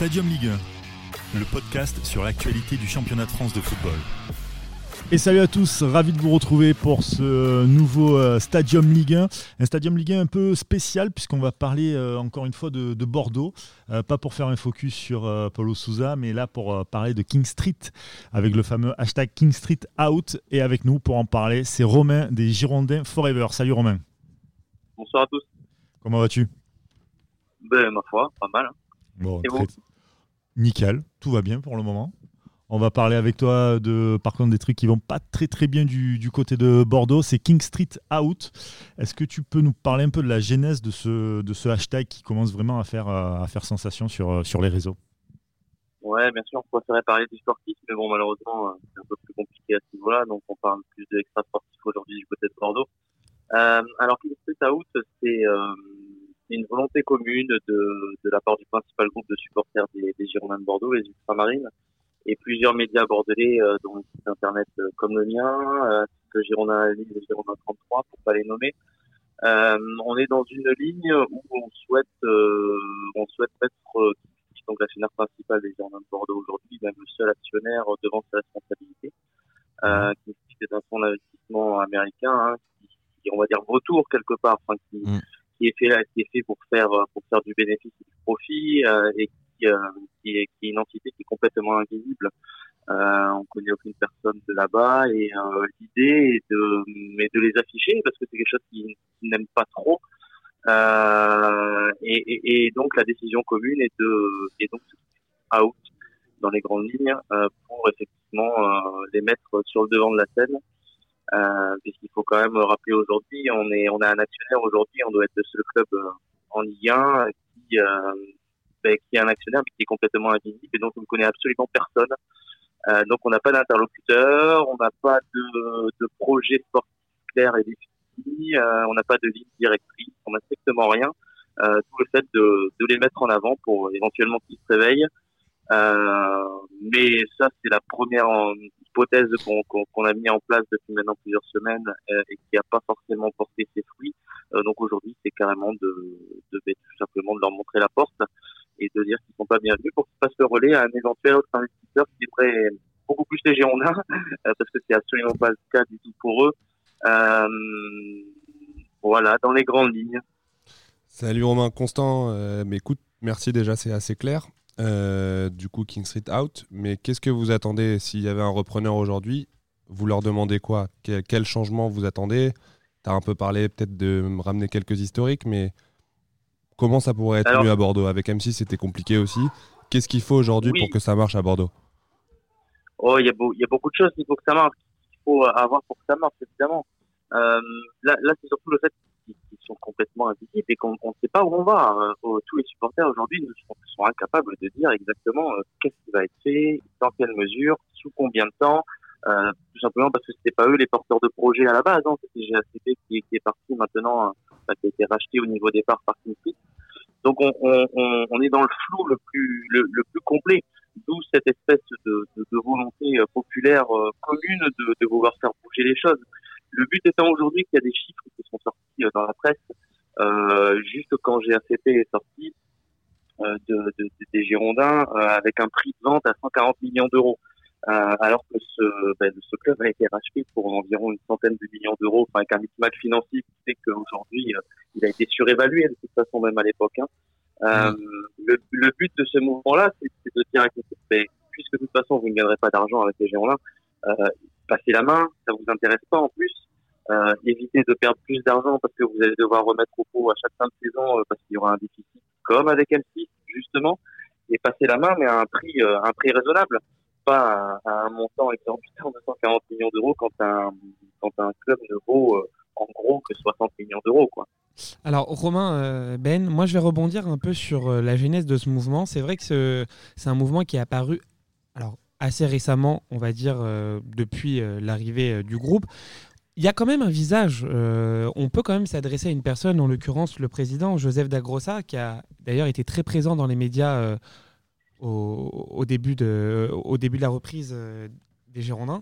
Stadium Ligue 1, le podcast sur l'actualité du championnat de France de football. Et salut à tous, ravi de vous retrouver pour ce nouveau euh, Stadium Ligue 1. Un Stadium Ligue 1 un peu spécial puisqu'on va parler euh, encore une fois de, Bordeaux. Euh, pas pour faire un focus sur Paulo Souza, mais là pour parler de King Street avec le fameux hashtag King Street Out. Et avec nous pour en parler, c'est Romain des Girondins Forever. Salut Romain. Bonsoir à tous. Comment vas-tu? Ben ma foi, pas mal. Hein. Bon, Nickel, tout va bien pour le moment. On va parler avec toi de, par contre, des trucs qui vont pas très très bien du, côté de Bordeaux. C'est King Street Out. Est-ce que tu peux nous parler un peu de la genèse de ce, hashtag qui commence vraiment à faire, sensation sur, sur les réseaux? Ouais, bien sûr, on préférait parler du sportif, mais bon, malheureusement, euh, c'est un peu plus compliqué à ce niveau-là, donc on parle plus de l'extra sportif aujourd'hui du côté de Bordeaux. Euh, alors, King Street Out, c'est euh, une volonté commune de, de la part du principal groupe de supporters des, des Girondins de Bordeaux, les Ultramarines, et plusieurs médias bordelais, euh, dont le site internet euh, comme le mien, euh, que Girondin Ligne et Girondin 33, pour pas les nommer. Euh, on est dans une ligne où on souhaite, euh, on souhaite être donc l'actionnaire principal des Girondins de Bordeaux aujourd'hui, même le seul actionnaire devant sa responsabilité, euh, qui, est un fonds d'investissement américain, hein, qui, on va dire retour quelque part, enfin, qui, mm. Qui est fait qui est fait pour faire faire du bénéfice et du profit et euh, qui, est, une entité qui est complètement invisible. Euh, on connaît aucune personne de là-bas et euh, l'idée est de, mais de les afficher parce que c'est quelque chose qu'ils n'aiment pas trop. Euh, et, et, donc la décision commune est de et donc out dans les grandes lignes euh, pour effectivement euh, les mettre sur le devant de la scène. Euh, puisqu'il faut quand même rappeler aujourd'hui, on est on a un actionnaire aujourd'hui, on doit être le seul club en Ligue 1 qui ben, qui est un actionnaire mais qui est complètement invisible et donc on ne connaît absolument personne. Euh, donc on n'a pas d'interlocuteur, on n'a pas de, de projet sportif clair et défini, euh, on n'a pas de ligne directrice, on n'a strictement rien. Euh, tout le fait de, de les mettre en avant pour éventuellement qu'ils se réveillent. Euh, mais ça, c'est la première hypothèse qu'on a mis en place depuis maintenant plusieurs semaines euh, et qui n'a pas forcément porté ses fruits. Euh, donc aujourd'hui, c'est carrément de, de, tout simplement de leur montrer la porte et de dire qu'ils sont pas bienvenus pour qu'ils fassent le relais à un éventuel autre investisseur qui devrait beaucoup plus les Girondins, euh, parce que c'est absolument pas le cas du tout pour eux. Euh, voilà, dans les grandes lignes. Salut Romain Constant, euh, mais écoute, merci déjà, c'est assez clair. Du coup, King Street out, mais qu'est-ce que vous attendez s'il y avait un repreneur aujourd'hui Vous leur demandez quoi quel, changement vous attendez Tu as un peu parlé peut-être de me ramener quelques historiques, mais Comment ça pourrait être mieux à Bordeaux Avec M6, c'était compliqué aussi. Qu'est-ce qu'il faut aujourd'hui pour que ça marche à Bordeaux Oh, il y, a beaucoup de choses qu'il faut que ça marche. Il faut avoir pour que ça marche, évidemment. Euh, là, c'est surtout le fait qu'ils sont complètement invisibles et qu'on ne sait pas où on va. Euh, tous les supporters aujourd'hui sont, incapables de dire exactement euh, qu'est-ce qui va être fait, dans quelle mesure, sous combien de temps. tout simplement parce que c'était pas eux les porteurs de projet à la base. Hein. C'était GACP qui, qui, est parti maintenant, qui a été racheté au niveau départ par Kinfit. Donc on, est dans le flou le plus, le, plus complet, d'où cette espèce de, volonté euh, populaire euh, commune de, de, vouloir faire bouger les choses. Le but étant aujourd'hui qu'il y a des chiffres qui sont sortis euh, dans la presse, euh, juste quand GACP est sorti euh, de, des Girondins, avec un prix de vente à 140 millions d'euros. Euh, alors que ce, ben, ce club a été racheté pour environ une centaine de millions d'euros, enfin avec un micmac financier qui fait qu'aujourd'hui euh, il a été surévalué de toute façon même à l'époque. Hein. Euh, le, but de ce mouvement-là, c'est de dire ben, puisque de toute façon vous ne gagnerez pas d'argent avec les euh, passez la main, ça vous intéresse pas en plus. Euh, évitez de perdre plus d'argent parce que vous allez devoir remettre au pot à chaque fin de saison euh, parce qu'il y aura un déficit comme avec M6 justement et passer la main mais à un prix un prix raisonnable pas à, un montant exorbitant de 140 millions d'euros quand un, quand un club ne vaut euh, en gros que 60 millions d'euros. quoi. Alors Romain, euh, Ben, moi je vais rebondir un peu sur euh, la genèse de ce mouvement. C'est vrai que c'est un mouvement qui est apparu alors, assez récemment, on va dire, depuis l'arrivée du groupe. Il y a quand même un visage. on peut quand même s'adresser à une personne, en l'occurrence le président Joseph Dagrossa, qui a d'ailleurs été très présent dans les médias au, début de, au début de la reprise euh, des Girondins.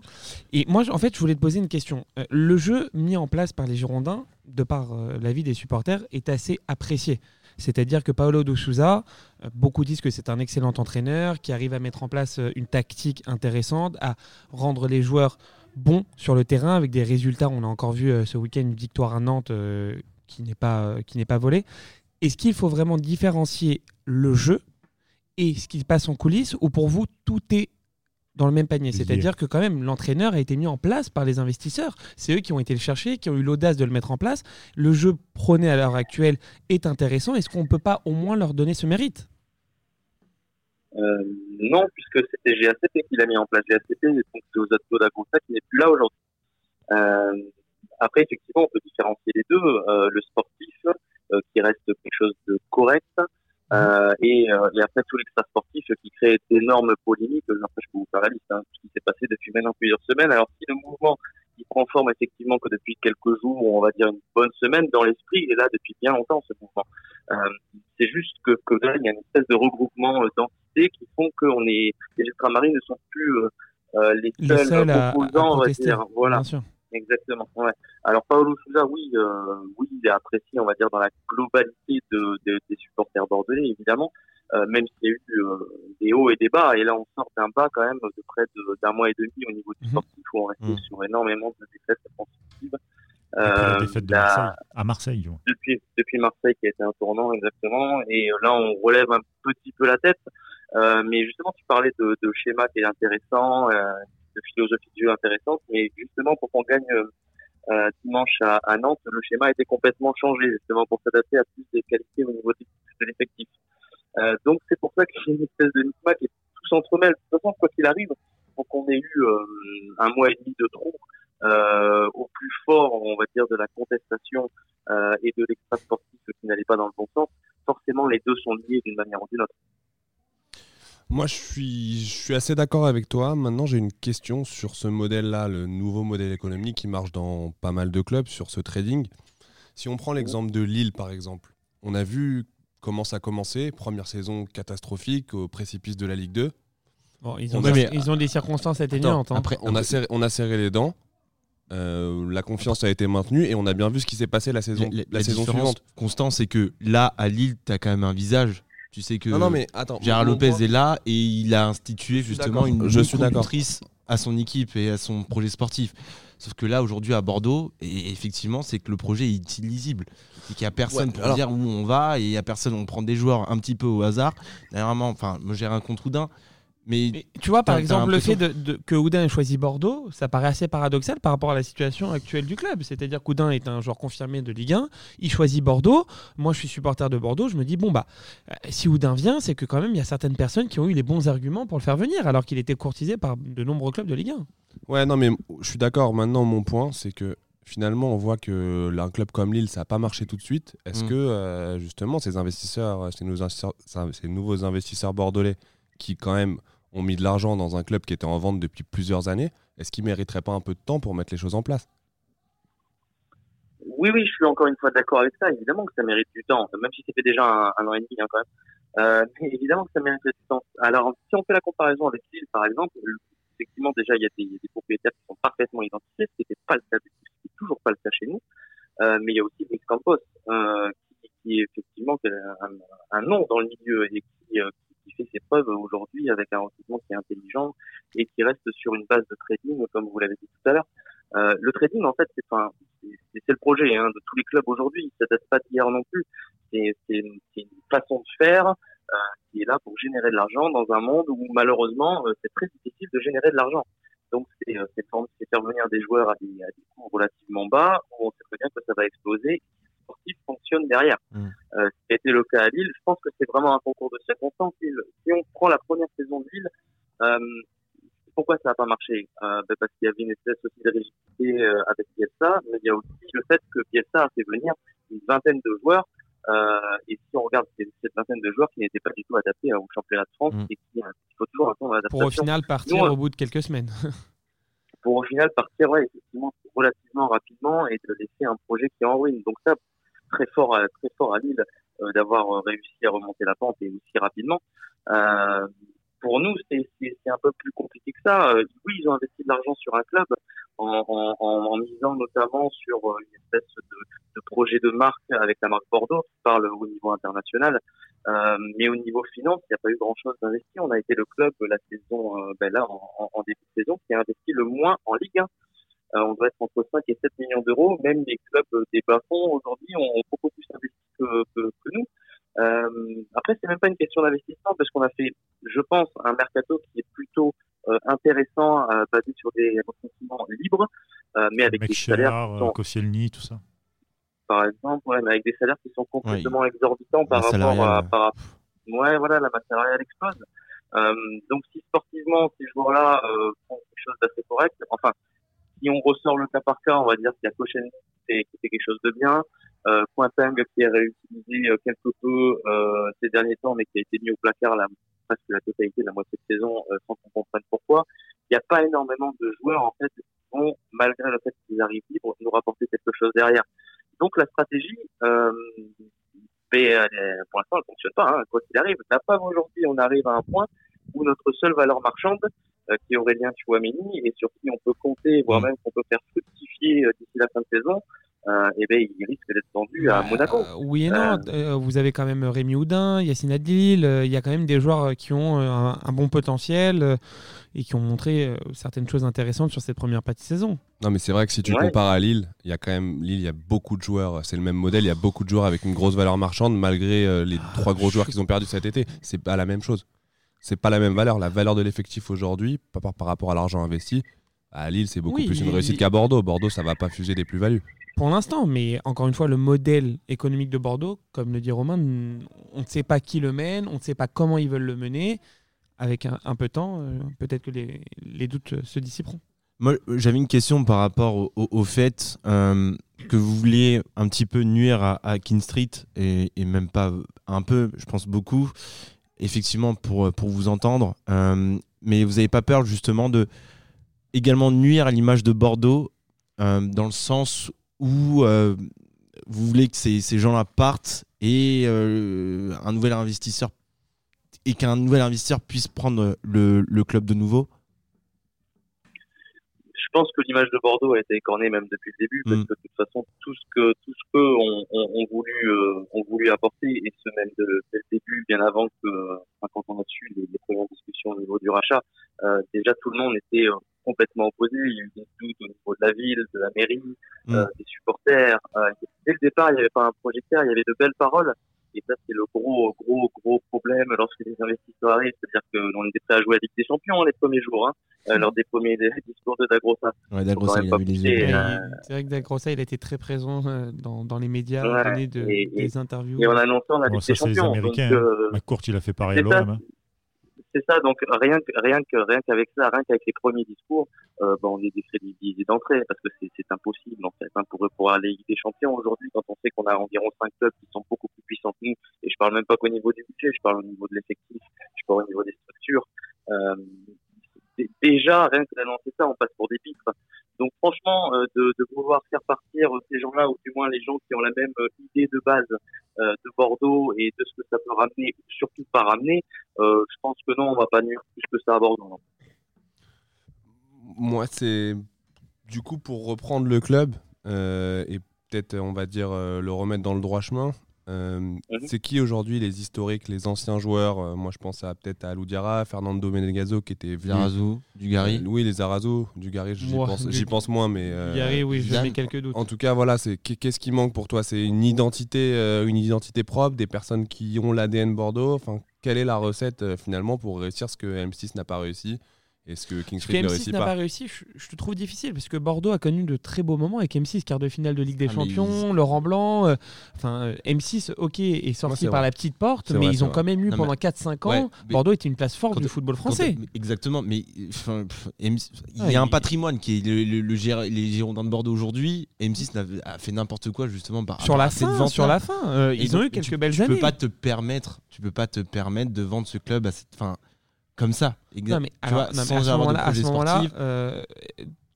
Et moi, en fait, je voulais te poser une question. Euh, le jeu mis en place par les Girondins, de par euh, l'avis des supporters, est assez apprécié. C'est-à-dire que Paolo de Souza, euh, beaucoup disent que c'est un excellent entraîneur qui arrive à mettre en place euh, une tactique intéressante, à rendre les joueurs bons sur le terrain avec des résultats. On a encore vu ce week-end une victoire à Nantes qui n'est pas, qui n'est pas volée. Est-ce qu'il faut vraiment différencier le jeu et ce qui se passe en coulisses ou pour vous tout est dans le même panier? C'est-à-dire que quand même, l'entraîneur a été mis en place par les investisseurs. C'est eux qui ont été le chercher, qui ont eu l'audace de le mettre en place. Le jeu prôné à l'heure actuelle est intéressant. Est-ce qu'on ne peut pas au moins leur donner ce mérite? Euh, Non, puisque c'était GACP qui l'a mis en place. GACP, donc c'est aux autres d'Agonsta qui n'est plus là aujourd'hui. Euh, après, effectivement, on peut différencier les deux. Euh, le sportif, qui reste quelque chose de correct, euh, et, euh, et, après tout l'extra sportif qui crée d'énormes polémiques, après je peux vous faire la liste, hein, ce qui s'est passé depuis maintenant plusieurs semaines. Alors si le mouvement il prend forme effectivement que depuis quelques jours, on va dire une bonne semaine dans l'esprit, il est là depuis bien longtemps ce mouvement. Euh, c'est juste que, que là il y a une espèce de regroupement euh, qui font que on est les ultramarines ne sont plus euh, euh les seuls, opposants, on va dire. Voilà. Exactement. Ouais. Alors Paolo Souza, oui, euh, oui, il est apprécié, on va dire, dans la globalité de, de des supporters bordelais, évidemment, euh, même s'il y a eu euh, des hauts et des bas. Et là, on sort d'un bas quand même de près d'un mois et demi au niveau du mhm. sportif, où on restait mmh. sur énormément de défaites offensives. Euh, la défaite de Marseille, à Marseille. Depuis, depuis Marseille, qui a été un tournant, exactement. Et là, on relève un petit peu la tête. Mais justement, tu parlais de, de schéma qui est intéressant, de philosophie de jeu intéressante, mais justement pour qu'on gagne euh, dimanche à, à, Nantes, le schéma a été complètement changé justement pour s'adapter à plus des qualités au niveau de l'effectif. Euh, donc c'est pour ça qu'il y a une espèce de mismatch qui tout s'entremêle. De toute façon, quoi qu'il arrive, faut qu'on ait eu euh, un mois et demi de trou euh, au plus fort, on va dire, de la contestation euh, et de l'extra sportif qui n'allait pas dans le bon sens. Forcément, les deux sont liés d'une manière ou d'une autre. Moi, je suis, je suis assez d'accord avec toi. Maintenant, j'ai une question sur ce modèle-là, le nouveau modèle économique qui marche dans pas mal de clubs, sur ce trading. Si on prend l'exemple de Lille, par exemple, on a vu comment ça a commencé. Première saison catastrophique au précipice de la Ligue 2. ils, ont des, ils, ont des, circonstances atténuantes. Hein. Après, on a, serré, on a serré les dents. Euh, la confiance a été maintenue et on a bien vu ce qui s'est passé la saison, la, saison suivante. Constant, c'est que là, à Lille, tu as quand même un visage tu sais que non, mais attends, Gérard Lopez est là et il a institué justement une je suis à son équipe et à son projet sportif. Sauf que là, aujourd'hui, à Bordeaux, et effectivement, c'est que le projet est illisible. C'est qu'il n'y a personne pour dire où on va et il n'y a personne. On prend des joueurs un petit peu au hasard. Dernièrement, enfin, me j'ai un contre Oudin. Mais, tu vois, par exemple, le fait de, que Houdin ait choisi Bordeaux, ça paraît assez paradoxal par rapport à la situation actuelle du club. C'est-à-dire qu'Houdin est un joueur confirmé de Ligue 1, il choisit Bordeaux. Moi, je suis supporter de Bordeaux. Je me dis, bon, bah, euh, si Houdin vient, c'est que quand même, il y a certaines personnes qui ont eu les bons arguments pour le faire venir, alors qu'il était courtisé par de nombreux clubs de Ligue 1. Ouais, non, mais je suis d'accord. Maintenant, mon point, c'est que finalement, on voit que un club comme Lille, ça n'a pas marché tout de suite. Est-ce mm. que, euh, justement, ces investisseurs, ces nouveaux investisseurs bordelais, qui quand même ont mis de l'argent dans un club qui était en vente depuis plusieurs années, est-ce qu'ils ne mériteraient pas un peu de temps pour mettre les choses en place? Oui, oui, je suis encore une fois d'accord avec ça. Évidemment que ça mérite du temps, même si c'était déjà un, an et demi hein, quand même. Euh, mais évidemment que ça mérite du temps. Alors, si on fait la comparaison avec Lille, par exemple, effectivement, déjà, il y, a des, propriétaires qui sont parfaitement identifiés, ce qui n'était pas le cas, ce n'est toujours pas le cas chez nous. Euh, mais il y a aussi Luis Campos, euh, qui, qui, est effectivement un, un, nom dans le milieu et qui, euh, fait ses preuves aujourd'hui avec un recrutement qui est intelligent et qui reste sur une base de trading, comme vous l'avez dit tout à l'heure. Euh, le trading, en fait, c'est le projet hein, de tous les clubs aujourd'hui. Ça date pas d'hier non plus. C'est une, façon de faire euh, qui est là pour générer de l'argent dans un monde où malheureusement euh, c'est très difficile de générer de l'argent. Donc c'est faire venir des joueurs à des, coûts relativement bas où on sait très bien que ça va exploser sportif fonctionne derrière. Le cas à Lille, je pense que c'est vraiment un concours de circonstances. Si on prend la première saison de Lille, euh, pourquoi ça n'a pas marché? Euh, ben Parce qu'il y avait une espèce aussi de rigidité euh, avec Bielsa, mais il y a aussi le fait que Bielsa a fait venir une vingtaine de joueurs. Et si on regarde cette vingtaine de joueurs qui n'étaient pas du tout adaptés au championnat de France, mm. et qui, il faut toujours attendre l'adaptation. Pour au final partir au bout de quelques semaines. pour au final partir, ouais, effectivement, relativement rapidement et de laisser un projet qui est en ruine. Donc ça, très fort, à, très fort à Lille d'avoir euh, réussi à remonter la pente et aussi rapidement. Euh, pour nous, c'est un peu plus compliqué que ça. oui, ils ont investi de l'argent sur un club. en, misant notamment sur une espèce de, projet de marque avec la marque Bordeaux qui parle au niveau international. Euh, mais au niveau finance, il n'y a pas eu grand-chose d'investi. On a été le club la saison, euh, ben là, en, début de saison, qui a investi le moins en Ligue 1. Euh, on doit être entre 5 et 7 millions d'euros. Même les clubs des bas-fonds aujourd'hui ont beaucoup plus investi que, que, que nous. Euh, après, c'est même pas une question d'investissement parce qu'on a fait, je pense, un mercato qui est plutôt euh, intéressant, euh, basé sur des recrutements libres, mais avec des salaires qui sont... Koscielny, tout ça. Par exemple, ouais, mais avec des salaires qui sont complètement exorbitants par rapport à, par, ouais, voilà, la masse salariale explose. Donc, si sportivement, ces joueurs-là font quelque chose d'assez correct, enfin, si on ressort le cas par cas, on va dire qu'il y a Koscielny qui fait quelque chose de bien, euh, Quinting qui est réutilisé quelque peu euh, ces derniers temps, mais qui a été mis au placard la, presque la totalité de la moitié de saison euh, sans qu'on comprenne pourquoi. Il n'y a pas énormément de joueurs en fait qui vont, malgré le fait qu'ils arrivent libres, nous rapporter quelque chose derrière. Donc la stratégie, euh, mais, pour l'instant, elle fonctionne pas. Hein, quoi qu'il arrive, la pas aujourd'hui, on arrive à un point où notre seule valeur marchande, euh, qui est Aurélien Chouameni, et sur qui on peut compter, voire même qu'on peut faire fructifier euh, d'ici la fin de saison, euh, eh ben, il risque d'être vendu à Monaco. Euh, oui et non. Euh, vous avez quand même Rémi Houdin, Yacine Adlil. Il y a quand même des joueurs qui ont un, un bon potentiel et qui ont montré certaines choses intéressantes sur cette première partie de saison. Non, mais c'est vrai que si tu ouais. compares à Lille, il y a quand même Lille, il y a beaucoup de joueurs. C'est le même modèle. Il y a beaucoup de joueurs avec une grosse valeur marchande, malgré les ah, trois gros joueurs qu'ils ont perdus cet été. C'est pas la même chose. C'est pas la même valeur. La valeur de l'effectif aujourd'hui, par, par, rapport à l'argent investi, à Lille, c'est beaucoup oui, plus une réussite qu'à Bordeaux. Bordeaux, ça va pas fuser des plus-values pour l'instant. Mais encore une fois, le modèle économique de Bordeaux, comme le dit Romain, on ne sait pas qui le mène, on ne sait pas comment ils veulent le mener. Avec un, un peu de temps, euh, peut-être que les, les, doutes se dissiperont. Moi, j'avais une question par rapport au, au, au fait euh, que vous vouliez un petit peu nuire à, à King Street, et, et, même pas un peu, je pense beaucoup, effectivement, pour, pour vous entendre. Euh, mais vous n'avez pas peur, justement, de également nuire à l'image de Bordeaux, dans le sens où euh, vous voulez que ces, ces gens-là partent et euh, un nouvel investisseur et qu'un nouvel investisseur puisse prendre le, le, club de nouveau? Je pense que l'image de Bordeaux a été écornée même depuis le début, parce mm. que de toute façon, tout ce que tout ce que ont, ont, voulu euh, ont voulu apporter, et ce même dès le début, bien avant que quand on a su les, les, premières discussions au niveau du rachat, euh, déjà tout le monde était complètement opposés. Il y a eu des doutes au niveau de la ville, de la mairie, mmh. euh, des supporters. Euh, dès le départ, il n'y avait pas un projecteur, il y avait de belles paroles. Et ça, c'est le gros, gros, gros problème lorsque les investisseurs arrivent. C'est-à-dire qu'on était prêt à jouer à Ligue des Champions les premiers jours, hein, euh, lors des premiers des discours de Dagrossa. Ouais, Dagrossa, il a les yeux. Euh... C'est vrai que Dagrossa, il a été très présent euh, dans, dans les médias, ouais, donné de, et, des interviews. Et on a annoncé en la Ligue bon, ça, des Champions. Les Américains. Donc, euh, McCourt, il a fait pareil à l'OM c'est ça. Donc rien que rien que rien qu'avec ça, rien qu'avec les premiers discours, euh, ben, on est décrédibilisé d'entrée parce que c'est impossible en fait hein, pour pour aller des Champions aujourd'hui quand on sait qu'on a environ cinq clubs qui sont beaucoup plus puissants que nous. Et je parle même pas qu'au niveau du budget, je parle au niveau de l'effectif, je parle au niveau des structures. Euh, déjà rien que d'annoncer ça, on passe pour des pitres. Donc franchement, euh, de, de, vouloir faire partir ces gens-là, ou du moins les gens qui ont la même euh, idée de base de Bordeaux et de ce que ça peut ramener, surtout pas ramener, euh, je pense que non, on va pas nuire plus que ça à Bordeaux. Moi, c'est du coup pour reprendre le club et peut-être, on va dire, le remettre dans le droit chemin. Euh, mm -hmm. C'est qui aujourd'hui les historiques, les anciens joueurs? Euh, Moi, je pense à peut-être à Loudiara, Fernando Menegazo qui était venu. Zarazou, Dugarry. Euh, oui, les Arazo, Dugarry, j'y pense, du... pense, moins, mais. Euh, Dugarry, oui, j'ai mis quelques doutes. En tout cas, voilà, c'est qu'est-ce qui manque pour toi? C'est une identité, une identité propre, des personnes qui ont l'ADN Bordeaux? Enfin, quelle est la recette finalement pour réussir ce que M6 n'a pas réussi? Est-ce que King Street M6 ne réussit n'a pas, pas réussi, je, je, te trouve difficile parce que Bordeaux a connu de très beaux moments avec M6, quart de finale de Ligue des ah, Champions, Laurent Blanc. Euh, enfin, M6, ok, est sorti ouais, par la petite porte, mais vrai, ils ont vrai. quand même eu non, pendant 4-5 ans. Ouais, Bordeaux était une place forte quand, du football français. Quand, exactement, mais enfin, il y a un patrimoine qui est le, le, le Gér les Girondins de Bordeaux aujourd'hui. M6 a, fait n'importe quoi justement par sur la fin. Sur la fin, euh, ils ont eu quelques tu, belles tu années. Peux pas te permettre, tu peux pas te permettre de vendre ce club à cette fin comme ça. Non, mais, alors, vois, non, mais à ce moment-là, moment euh,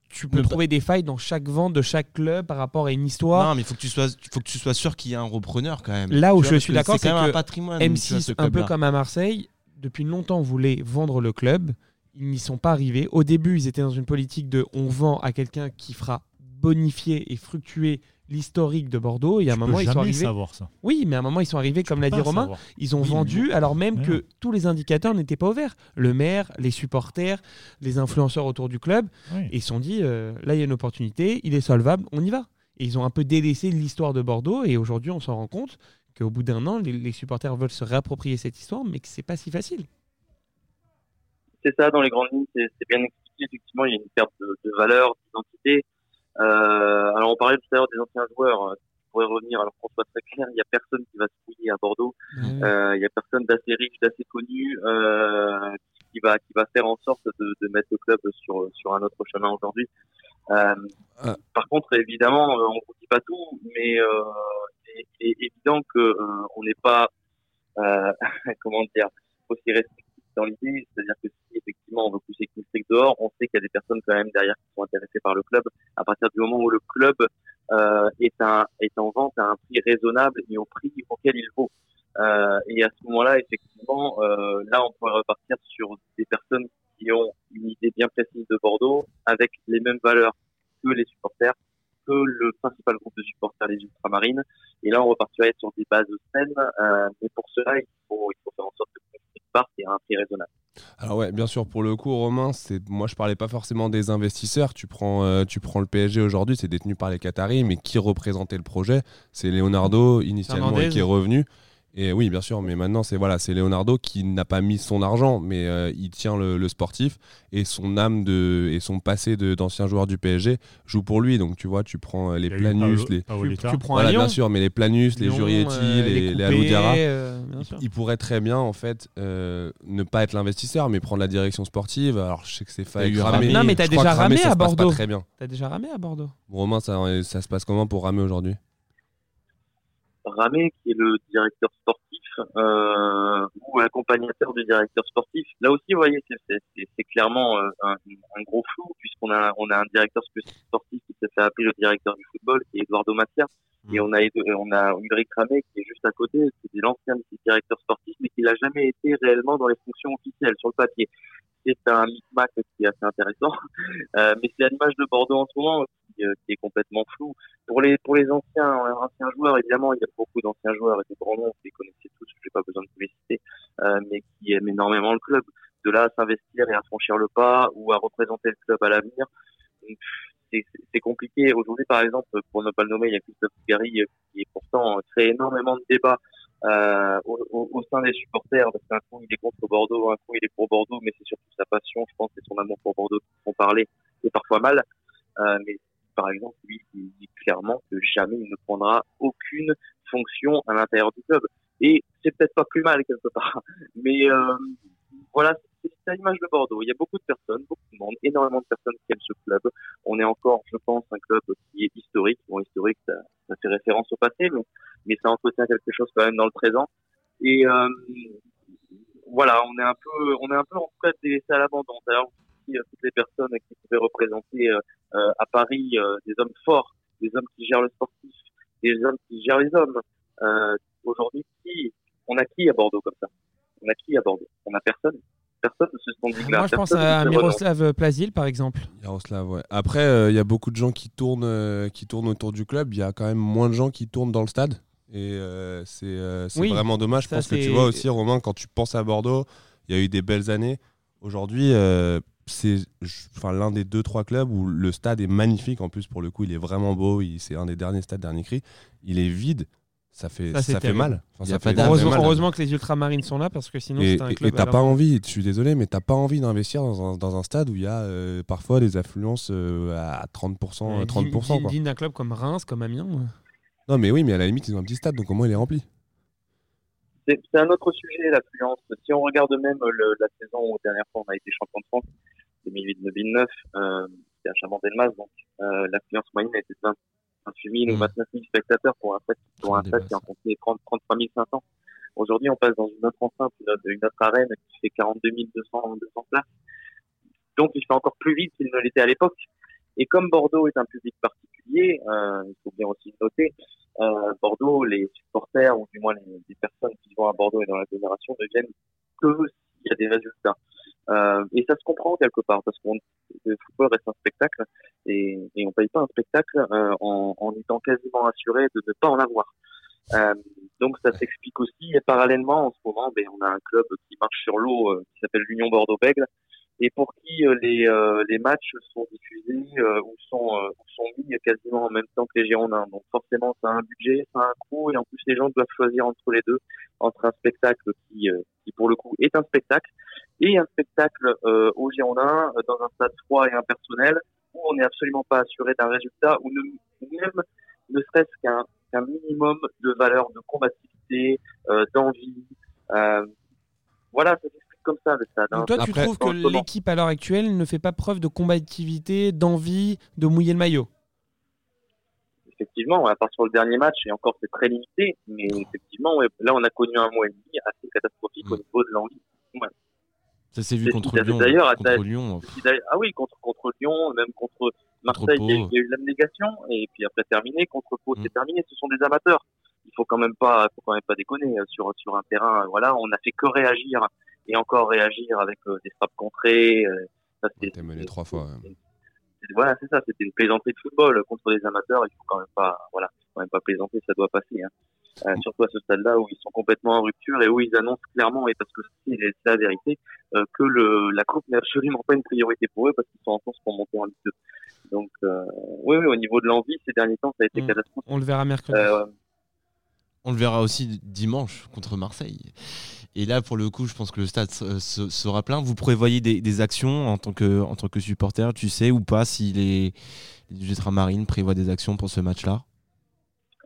tu peux trouver des failles dans chaque vente de chaque club par rapport à une histoire. Non, mais il faut que tu sois, faut que tu sois sûr qu'il y a un repreneur quand même. Là où tu je suis d'accord, c'est que un patrimoine, M6, un peu comme à Marseille, depuis longtemps voulait vendre le club ils n'y sont pas arrivés. Au début, ils étaient dans une politique de on vend à quelqu'un qui fera bonifier et fructuer l'historique de Bordeaux. Et à un Tu moment, peux ils sont arrivés. savoir ça. Oui, mais à un moment, ils sont arrivés, comme l'a dit Romain, savoir. ils ont Oui, mais vendu alors même Mais que non. tous les indicateurs n'étaient pas ouverts. Le maire, les supporters, les influenceurs autour du club. Oui. Et ils se sont dit, euh, là, il y a une opportunité, il est solvable, on y va. Et ils ont un peu délaissé l'histoire de Bordeaux. Et aujourd'hui, on s'en rend compte qu'au bout d'un an, les, les supporters veulent se réapproprier cette histoire, mais que c'est pas si facile. c'est ça, dans les grandes lignes, c'est c'est bien expliqué. Effectivement, il y a une perte de, de valeur, d'identité. Euh, alors, on parlait tout à l'heure des anciens joueurs. euh, qui pourraient revenir. Alors, qu'on soit très clair, il y a personne qui va se fouiller à Bordeaux. Euh, il y a personne d'assez riche, d'assez connu, euh, qui va qui va faire en sorte de, de mettre le club sur sur un autre chemin aujourd'hui. Euh, Ah. Par contre, évidemment, euh, on ne dit pas tout, mais euh, il est évident que euh, on n'est pas euh, comment dire aussi dans l'idée, c'est-à-dire que si effectivement on veut pousser Kingstrick dehors, on sait qu'il y a des personnes quand même derrière qui sont intéressées par le club. À partir du moment où le club euh, est en vente à un prix raisonnable et au prix auquel il vaut. Euh, et à ce moment-là, effectivement, euh, là, on pourrait repartir sur des personnes qui ont une idée bien précise de Bordeaux, avec les mêmes valeurs que les supporters, que le principal groupe de supporters, les ultramarines. Et là, on repartirait sur des bases saines. Euh, mais pour cela, il faut, il faut faire en sorte que le parte et à un prix raisonnable. Alors ouais, bien sûr, pour le coup, Romain, c'est moi je parlais pas forcément des investisseurs. Tu prends, euh, tu prends le PSG aujourd'hui, c'est détenu par les Qataris, mais qui représentait le projet? C'est Leonardo initialement et qui est revenu. Et oui, bien sûr, mais maintenant c'est voilà, c'est Leonardo qui n'a pas mis son argent, mais euh, il tient le, le sportif et son âme de et son passé de- d'ancien joueur du PSG joue pour lui. Donc tu vois, tu prends euh, les Planus, Paolo- les Tu, prends voilà, un Lyon, bien sûr, mais les Planus, les Jurietti, euh, les, les euh, il, pourrait très bien en fait euh, ne pas être l'investisseur mais prendre la direction sportive alors je sais que c'est fait Ramé. Non, mais t'as déjà Ramé, à Bordeaux. pas très bien T'as déjà ramé à Bordeaux Romain ça, ça se passe comment pour ramer aujourd'hui? Ramé, qui est le directeur sportif euh, ou accompagnateur du directeur sportif. Là aussi, vous voyez, c'est- c'est c'est- c'est clairement euh, un, un gros flou puisqu'on a on a un directeur sportif qui s'est fait appeler le directeur du football, qui est Eduardo Macia, et on a on a Ulrich Ramé qui est juste à côté, qui est l'ancien directeur sportif, mais qui n'a jamais été réellement dans les fonctions officielles sur le papier. C'est un micmac qui est assez intéressant, euh, mais c'est l'image de Bordeaux en ce moment qui, euh, qui est complètement flou pour les pour les anciens euh, anciens joueurs, évidemment, il y a beaucoup d'anciens joueurs et des grands noms, vous les connaissez tous, j'ai pas besoin de vous les citer, mais qui aiment énormément le club. De là à s'investir et à franchir le pas ou à représenter le club à l'avenir, c'est compliqué. Aujourd'hui, par exemple, pour ne pas le nommer, il y a Christophe Gary qui pourtant crée énormément de débats euh, au, au- sein des supporters, parce qu'un coup il est contre Bordeaux, un coup il est pour Bordeaux, mais c'est surtout sa passion, je pense, et son amour pour Bordeaux qui font parler, et parfois mal. Euh, mais par exemple, lui, il dit clairement que jamais il ne prendra aucune fonction à l'intérieur du club. Et c'est peut-être pas plus mal quelque part, mais euh, voilà, c'est l'image de Bordeaux. Il y a beaucoup de personnes, beaucoup de monde, énormément de personnes qui aiment ce club. On est encore, je pense, un club qui est historique. Bon, historique, ça, ça fait référence au passé, mais, mais ça entretient quelque chose quand même dans le présent. Et euh, voilà, on est un peu, on est un peu en cas délaissé à l'abandon. D'ailleurs, aussi, euh, toutes les personnes qui pouvaient représenter euh, euh, à Paris euh, des hommes forts, des hommes qui gèrent le sportif, des hommes qui gèrent les hommes. Euh, Aujourd'hui, qui on a qui à Bordeaux comme ça? On a qui à Bordeaux? On a personne. Personne de ce standing-là. Moi, je pense à. Miroslav Plazil, par exemple. Yaroslav ouais après euh, il y a beaucoup de gens qui tournent euh, qui tournent autour du club il y a quand même moins de gens qui tournent dans le stade et euh, c'est euh, c'est Oui, vraiment dommage je pense que tu vois aussi Romain quand tu penses à Bordeaux il y a eu des belles années. Aujourd'hui euh, c'est enfin l'un des deux trois clubs où le stade est magnifique. En plus pour le coup il est vraiment beau. Il- c'est un des derniers stades dernier cri. Il est vide. Ça fait Ça, fait mal. Enfin, ça fait- Heureusement, mal. heureusement que les ultramarines sont là parce que sinon Et c'était un et- club. et t'as pas envie, je suis désolé, mais t'as pas envie d'investir dans un, dans un stade où il y a euh, parfois des affluences euh, à 30%, Euh, euh, 30% digne- quoi. digne d'un club comme Reims, comme Amiens. Non mais oui, mais à la limite ils ont un petit stade, donc au moins il est rempli. c'est un autre sujet, l'affluence. Si on regarde même le, la saison où dernière fois on a été champion de France, 2008-2009, euh, c'était à Chabandelmas, donc euh, l'affluence moyenne était de 20 28 000 ou Mm. 29 000 spectateurs pour un stade, pour un Ça stade qui en 30, 33 500. Aujourd'hui, on passe dans une autre enceinte, une autre, une autre arène qui fait 42 200, 200 places. Donc, il fait encore plus vite qu'il ne l'était à l'époque. Et comme Bordeaux est un public particulier, euh, il faut bien aussi le noter, euh, Bordeaux, les supporters, ou du moins les, les personnes qui vont à Bordeaux et dans l'agglomération, ne viennent que s'il y a des résultats. Euh, et ça se comprend quelque part parce que le football reste un spectacle et, et on paye pas un spectacle euh, en, en, étant quasiment assuré de ne pas en avoir. Euh, donc ça s'explique aussi et parallèlement en ce moment, ben, on a un club qui marche sur l'eau euh, qui s'appelle l'Union Bordeaux-Bègles et pour qui euh, les, euh, les matchs sont diffusés euh, ou sont, sont mis quasiment en même temps que les Girondins. Donc forcément, ça a un budget, ça a un coût, et en plus les gens doivent choisir entre les deux, entre un spectacle qui, qui pour le coup est un spectacle et un spectacle aux Girondins dans un stade froid et impersonnel où on n'est absolument pas assuré d'un résultat ou, même ne serait-ce qu'un qu'un minimum de valeur de combativité, d'envie. voilà, ça comme ça le stade. Hein. toi, tu trouves que l'équipe à l'heure actuelle ne fait pas preuve de combativité, d'envie de mouiller le maillot? Effectivement, à part sur le dernier match, et encore c'est très limité, mais effectivement, là on a connu un mois et demi assez catastrophique au mm. niveau de l'envie. Ça s'est vu contre Lyon. D'ailleurs, Lyon. Ah oui, contre, contre Lyon, même contre Marseille, il y, a, eu l'abnégation, et puis après terminé, contre Pau, c'est mm. terminé. Ce sont des amateurs. Il faut quand même pas, faut quand même pas déconner euh, sur sur un terrain. Voilà, on a fait que réagir et encore réagir avec euh, des frappes contrées. Euh, ça, c'était mené trois fois. Voilà, c'est ça. C'était une plaisanterie de football contre les amateurs. Il faut quand même pas, voilà, quand même pas plaisanter. Ça doit passer. Hein. Euh, surtout à ce stade-là où ils sont complètement en rupture et où ils annoncent clairement, et parce que c'est la vérité, euh, que le, la coupe n'est absolument pas une priorité pour eux parce qu'ils sont en course pour monter en Ligue 2. Donc, euh, oui, oui, au niveau de l'envie, ces derniers temps, ça a été on, catastrophique. On le verra mercredi. On le verra aussi dimanche contre Marseille. Et là, pour le coup, je pense que le stade sera plein. Vous prévoyez des, actions en tant, que, en tant que supporter, tu sais ou pas si les, les Marine prévoient des actions pour ce match-là?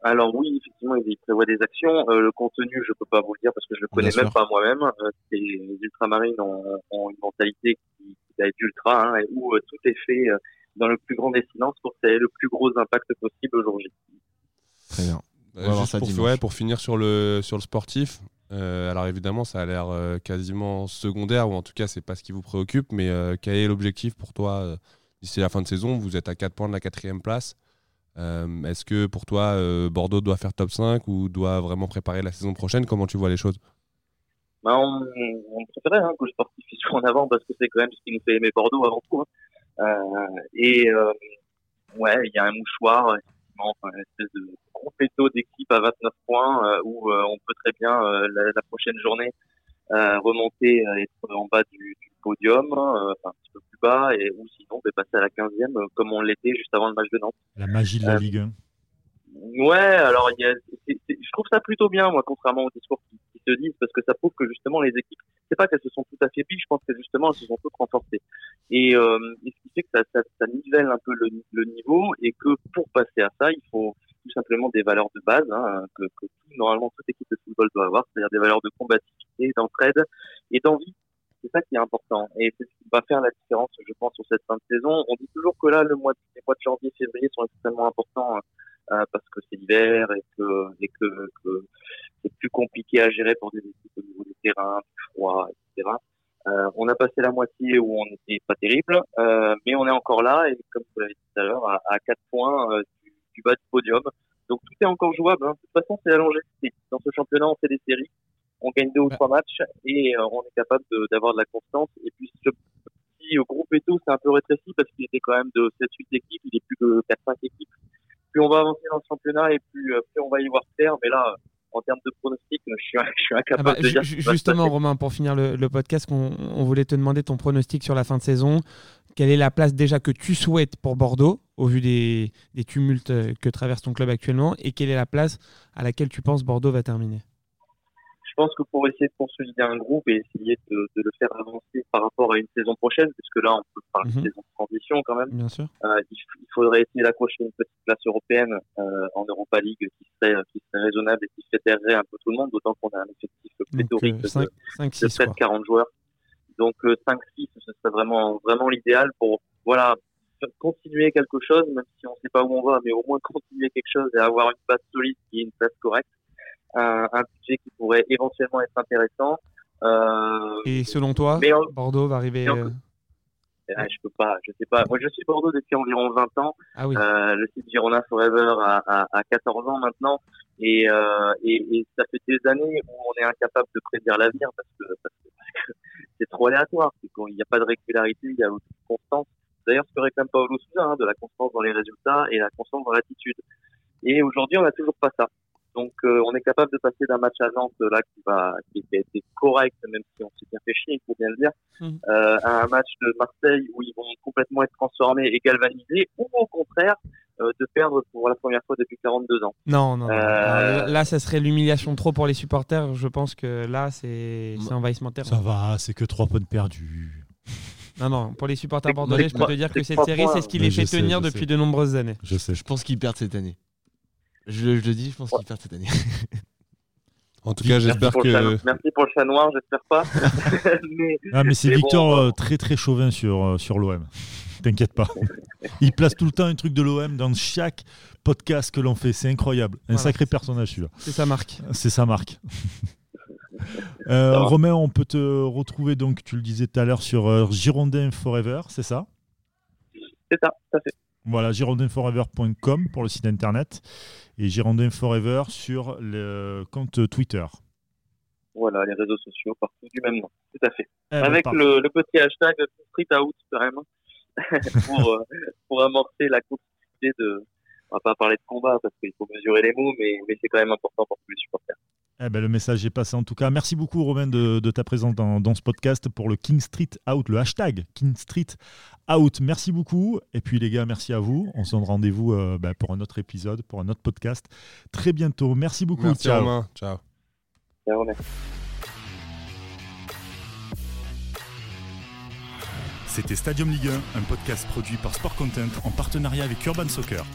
Alors oui, effectivement, ils prévoient des actions. Euh, le contenu, je peux pas vous le dire parce que je le connais même pas moi-même. Euh, les ultramarines ont, ont, une mentalité qui, qui être ultra, hein, où euh, tout est fait dans le plus grand des silences pour que ça ait le plus gros impact possible aujourd'hui. Très bien. Pour, pour, finir sur le, sur le sportif, euh, alors évidemment, ça a l'air euh, quasiment secondaire, ou en tout cas, c'est pas ce qui vous préoccupe, mais euh, quel est l'objectif pour toi d'ici la fin de saison? Vous êtes à 4 points de la quatrième place. Est-ce que pour toi, Bordeaux doit faire top 5 ou doit vraiment préparer la saison prochaine? Comment tu vois les choses? Bah, on, on, préférait hein, que le sportif soit en avant parce que c'est quand même ce qui nous fait aimer Bordeaux avant tout. Hein. et ouais, il y a un mouchoir, enfin, une espèce de gros d'équipe à 29 points euh, où euh, on peut très bien euh, la, prochaine journée remonter être en bas du, du podium, enfin un petit peu plus bas, et ou sinon bah, passer à la 15e comme on l'était juste avant le match de Nantes. La magie de la Ligue 1. Ouais, alors il y a, je trouve ça plutôt bien, moi, contrairement aux discours qui, se disent, parce que ça prouve que justement les équipes, c'est pas qu'elles se sont toutes affaiblies, je pense que justement elles se sont toutes renforcées. Et, euh, et ce qui fait que ça, ça, ça nivelle un peu le, le, niveau, et que pour passer à ça, il faut simplement des valeurs de base hein, que, que normalement toute équipe de football doit avoir, c'est-à-dire des valeurs de combativité, d'entraide et d'envie. C'est ça qui est important. Et c'est ce qui va faire la différence, je pense, sur cette fin de saison. On dit toujours que là, le mois, les mois de janvier, février sont extrêmement importants euh, parce que c'est l'hiver et que, c'est plus compliqué à gérer pour des équipes au niveau du terrain, du froid, etc. Euh, on a passé la moitié où on n'était pas terrible, euh, mais on est encore là et comme vous l'avez dit tout à l'heure, à, à 4 points euh, bas du podium. Donc tout est encore jouable. Hein. De toute façon, c'est la longévité. Dans ce championnat, on fait des séries, on gagne deux ou trois matchs et euh, on est capable d'avoir de, de, la constance. Et puis ce petit groupe et tout, c'est un peu rétréci parce qu'il était quand même de 7-8 équipes, il est plus de 4-5 équipes plus on va avancer dans le championnat et plus, euh, plus on va y voir clair. Mais là, en termes de pronostic, je suis, je suis incapable ah bah, de dire. Justement, Romain, pour finir le, podcast, on, on, voulait te demander ton pronostic sur la fin de saison. Quelle est la place déjà que tu souhaites pour Bordeaux, au vu des, des tumultes que traverse ton club actuellement, et quelle est la place à laquelle tu penses Bordeaux va terminer? Je pense que pour essayer de consolider un groupe et essayer de, de, le faire avancer par rapport à une saison prochaine, puisque là on peut parler de mhm. saison de transition quand même, Bien sûr. Euh, il, faudrait essayer d'accrocher une petite place européenne euh, en Europa League qui serait, qui serait raisonnable et qui fédérerait un peu tout le monde, d'autant qu'on a un effectif pléthorique euh, 5, de, 5, 6, de 7-40 joueurs. Donc 5-6, euh, ce serait vraiment, vraiment l'idéal pour voilà, continuer quelque chose, même si on ne sait pas où on va, mais au moins continuer quelque chose et avoir une base solide qui est une place correcte un, un, budget qui pourrait éventuellement être intéressant. Euh, Et selon toi, Bordeaux va arriver euh... Je peux pas, je sais pas. Moi, je suis Bordeaux depuis environ 20 ans. Ah oui. euh, le site Girona Forever a, a 14 ans maintenant, et, euh, et, et, ça fait des années où on est incapable de prédire l'avenir parce que, parce que, c'est trop aléatoire. Qu'il n'y a pas de régularité, il y a aucune constance. D'ailleurs, ce que réclame Paolo Souza, hein, de la constance dans les résultats et la constance dans l'attitude. Et aujourd'hui, on n'a toujours pas ça. Donc, euh, on est capable de passer d'un match à Nantes là qui va, qui, a été correct, même si on s'est bien fait chier, il faut bien le dire, Mhm. euh, à un match de Marseille où ils vont complètement être transformés et galvanisés, ou au contraire de perdre pour la première fois depuis 42 ans. Non, non. non. Euh, Là, ça serait l'humiliation trop pour les supporters. Je pense que là, c'est c'est envahissement terrain. Ça va, c'est que 3 points de perdus. Non, non. Pour les supporters bordelais, je peux te trois- dire que c'est cette trois série, c'est ce qui les fait sais, tenir depuis sais. de nombreuses années. Je sais. Je pense qu'ils perdent cette année. Je, je le dis, je pense qu'ils perdent cette année. En tout cas, j'espère que. merci pour le chat noir, j'espère pas. mais, Ah, mais c'est bon, Victor euh, très très chauvin sur, euh, sur l'OM. T'inquiète pas. Il place tout le temps un truc de l'OM dans chaque podcast que l'on fait. C'est incroyable. Un Voilà. sacré personnage celui-là. C'est sa marque. C'est sa marque. Euh. Romain, on peut te retrouver, donc tu le disais tout à l'heure, sur euh, Girondin Forever, c'est ça? C'est ça, tout à fait. Voilà, girondinforever.com pour le site internet et Girondin Forever sur le compte Twitter. Voilà, les réseaux sociaux, partout du même nom, tout à fait. Eh ben, Avec le, le petit hashtag Street Out, quand même, pour, euh, pour amorcer la complexité de. On va pas parler de combat parce qu'il faut mesurer les mots, mais, mais c'est quand même important pour tous les supporters. Eh ben, le message est passé en tout cas. Merci beaucoup Romain de, de ta présence dans, dans ce podcast pour le King Street Out, le hashtag King Street Out. Merci beaucoup. Et puis les gars, merci à vous. On se donne rendez-vous euh, ben, pour un autre épisode, pour un autre podcast très bientôt. Merci beaucoup. Merci Ciao. Romain. Ciao. Ciao, C'était Stadium Ligue 1, un podcast produit par Sport Content en partenariat avec Urban Soccer.